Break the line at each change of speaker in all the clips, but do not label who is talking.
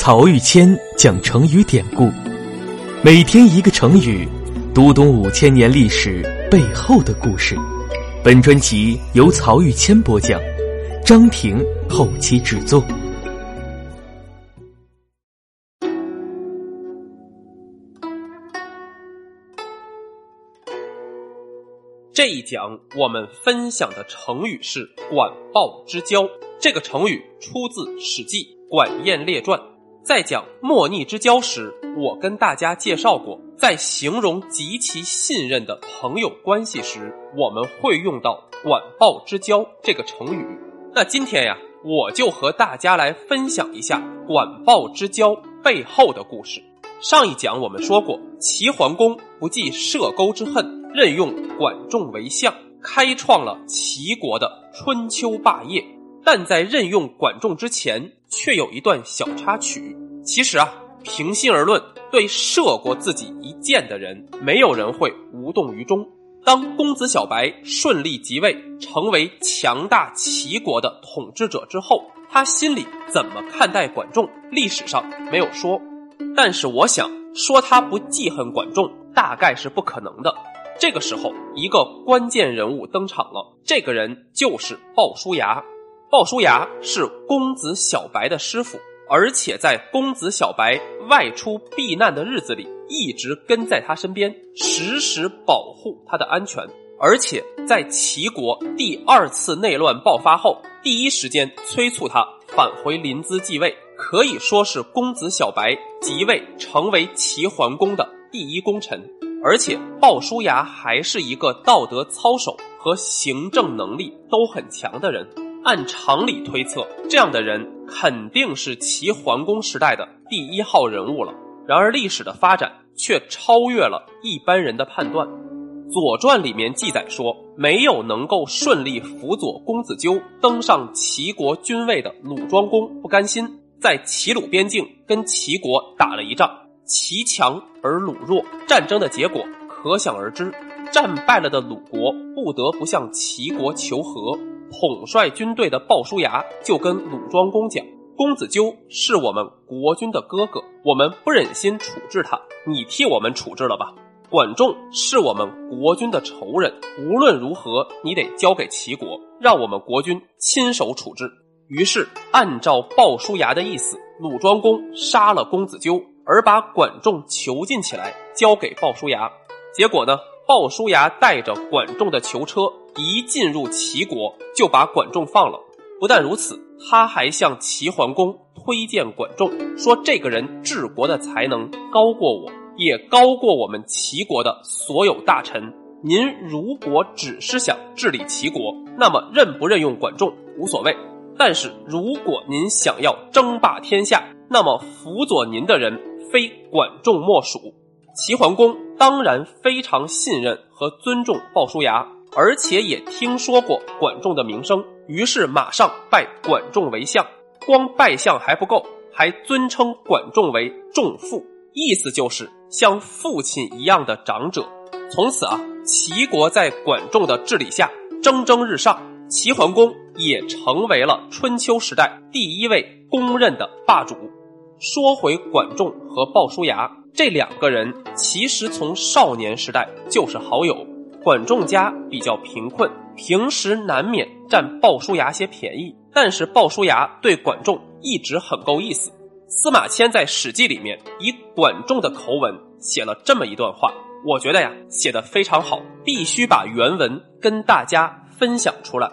曹玉谦讲成语典故，每天一个成语，读懂五千年历史背后的故事。本专辑由曹玉谦播讲，张婷后期制作。
这一讲我们分享的成语是“管鲍之交”。这个成语出自《史记·管晏列传》。在讲莫逆之交时，我跟大家介绍过，在形容极其信任的朋友关系时，我们会用到“管鲍之交”这个成语。那今天呀，我就和大家来分享一下“管鲍之交”背后的故事。上一讲我们说过，齐桓公不计射钩之恨。任用管仲为相，开创了齐国的春秋霸业。但在任用管仲之前，却有一段小插曲。其实啊，平心而论，对射过自己一箭的人，没有人会无动于衷。当公子小白顺利即位，成为强大齐国的统治者之后，他心里怎么看待管仲？历史上没有说。但是我想说，他不记恨管仲，大概是不可能的。这个时候，一个关键人物登场了。这个人就是鲍叔牙。鲍叔牙是公子小白的师傅，而且在公子小白外出避难的日子里，一直跟在他身边，时时保护他的安全。而且在齐国第二次内乱爆发后，第一时间催促他返回临淄继位，可以说是公子小白即位成为齐桓公的第一功臣。而且鲍叔牙还是一个道德操守和行政能力都很强的人，按常理推测，这样的人肯定是齐桓公时代的第一号人物了。然而历史的发展却超越了一般人的判断，《左传》里面记载说，没有能够顺利辅佐公子纠登上齐国君位的鲁庄公不甘心，在齐鲁边境跟齐国打了一仗。齐强而鲁弱，战争的结果可想而知。战败了的鲁国不得不向齐国求和。统帅军队的鲍叔牙就跟鲁庄公讲：“公子纠是我们国君的哥哥，我们不忍心处置他，你替我们处置了吧。管仲是我们国君的仇人，无论如何，你得交给齐国，让我们国君亲手处置。”于是，按照鲍叔牙的意思，鲁庄公杀了公子纠。而把管仲囚禁起来，交给鲍叔牙。结果呢，鲍叔牙带着管仲的囚车一进入齐国，就把管仲放了。不但如此，他还向齐桓公推荐管仲，说这个人治国的才能高过我，也高过我们齐国的所有大臣。您如果只是想治理齐国，那么任不任用管仲无所谓；但是如果您想要争霸天下，那么辅佐您的人。非管仲莫属。齐桓公当然非常信任和尊重鲍叔牙，而且也听说过管仲的名声，于是马上拜管仲为相。光拜相还不够，还尊称管仲为仲父，意思就是像父亲一样的长者。从此啊，齐国在管仲的治理下蒸蒸日上，齐桓公也成为了春秋时代第一位公认的霸主。说回管仲和鲍叔牙这两个人，其实从少年时代就是好友。管仲家比较贫困，平时难免占鲍叔牙些便宜，但是鲍叔牙对管仲一直很够意思。司马迁在《史记》里面以管仲的口吻写了这么一段话，我觉得呀写的非常好，必须把原文跟大家分享出来。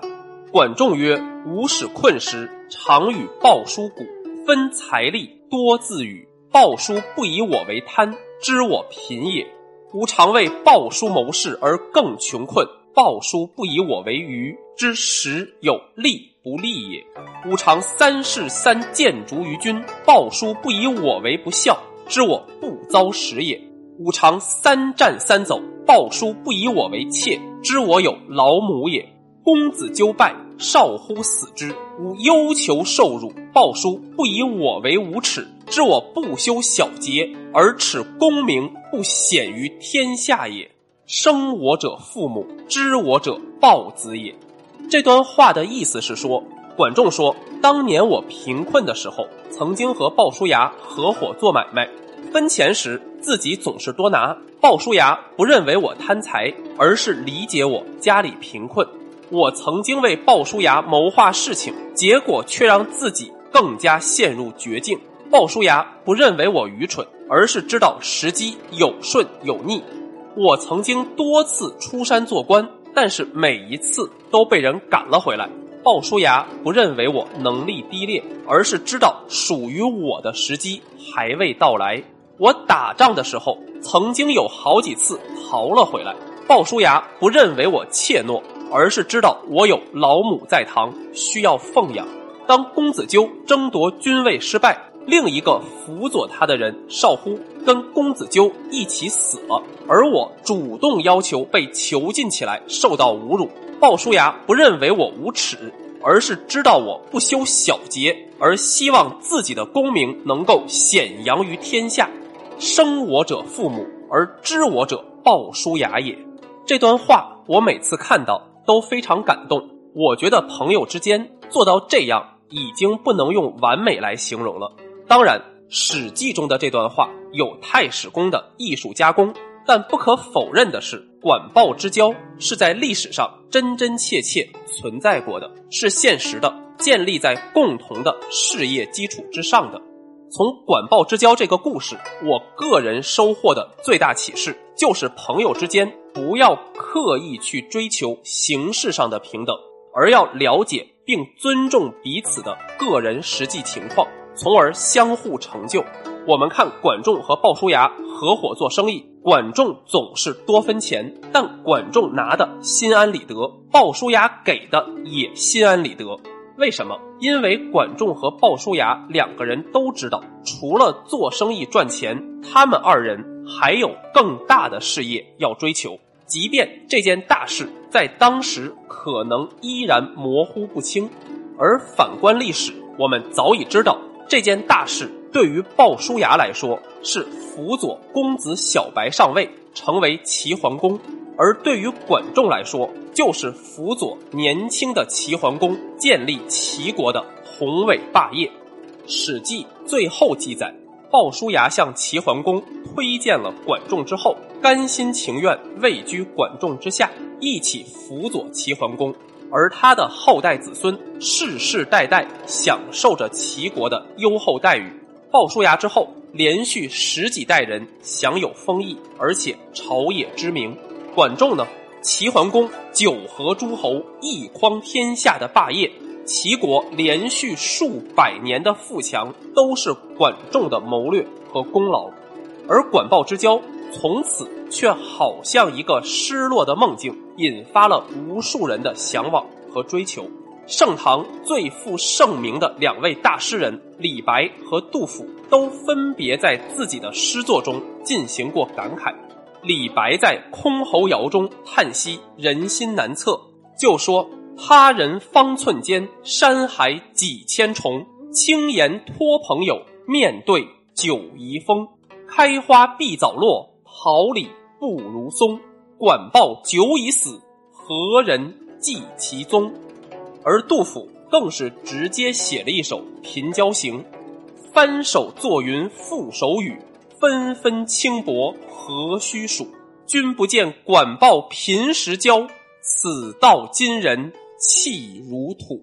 管仲曰：“吾使困时，常与鲍叔鼓，分财力。”多自与，鲍叔不以我为贪，知我贫也。吾常为鲍叔谋事而更穷困，鲍叔不以我为愚，知时有利不利也。吾常三事三谏逐于君，鲍叔不以我为不孝，知我不遭时也。吾常三战三走，鲍叔不以我为妾，知我有老母也。公子纠败。少乎死之，吾忧求受辱。鲍叔不以我为无耻，知我不修小节，而耻功名不显于天下也。生我者父母，知我者鲍子也。这段话的意思是说，管仲说：“当年我贫困的时候，曾经和鲍叔牙合伙做买卖，分钱时自己总是多拿。鲍叔牙不认为我贪财，而是理解我家里贫困。我曾经为鲍叔牙谋划事情，结果却让自己更加陷入绝境。鲍叔牙不认为我愚蠢，而是知道时机有顺有逆。我曾经多次出山做官，但是每一次都被人赶了回来。”鲍叔牙不认为我能力低劣，而是知道属于我的时机还未到来。我打仗的时候，曾经有好几次逃了回来。鲍叔牙不认为我怯懦，而是知道我有老母在堂，需要奉养。当公子纠争夺君位失败，另一个辅佐他的人少乎跟公子纠一起死了，而我主动要求被囚禁起来，受到侮辱。鲍叔牙不认为我无耻，而是知道我不修小节，而希望自己的功名能够显扬于天下。生我者父母，而知我者鲍叔牙也。这段话我每次看到都非常感动。我觉得朋友之间做到这样，已经不能用完美来形容了。当然，《史记》中的这段话有太史公的艺术加工。但不可否认的是，管鲍之交是在历史上真真切切存在过的，是现实的，建立在共同的事业基础之上的。从管鲍之交这个故事，我个人收获的最大启示就是：朋友之间不要刻意去追求形式上的平等，而要了解并尊重彼此的个人实际情况，从而相互成就。我们看管仲和鲍叔牙合伙做生意，管仲总是多分钱，但管仲拿的心安理得，鲍叔牙给的也心安理得。为什么？因为管仲和鲍叔牙两个人都知道，除了做生意赚钱，他们二人还有更大的事业要追求。即便这件大事在当时可能依然模糊不清，而反观历史，我们早已知道这件大事。对于鲍叔牙来说，是辅佐公子小白上位，成为齐桓公；而对于管仲来说，就是辅佐年轻的齐桓公建立齐国的宏伟霸业。《史记》最后记载，鲍叔牙向齐桓公推荐了管仲之后，甘心情愿位居管仲之下，一起辅佐齐桓公，而他的后代子孙世世代代享受着齐国的优厚待遇。鲍叔牙之后，连续十几代人享有封邑，而且朝野知名。管仲呢，齐桓公九合诸侯、一匡天下的霸业，齐国连续数百年的富强，都是管仲的谋略和功劳。而管鲍之交，从此却好像一个失落的梦境，引发了无数人的向往和追求。盛唐最负盛名的两位大诗人李白和杜甫，都分别在自己的诗作中进行过感慨。李白在《箜篌谣》中叹息人心难测，就说：“他人方寸间，山海几千重。轻言托朋友，面对酒疑风。开花必早落，桃李不如松。管鲍久已死，何人继其踪？”而杜甫更是直接写了一首《贫交行》：“翻手作云覆手雨，纷纷轻薄何须数？君不见管鲍贫时交，此道今人弃如土。”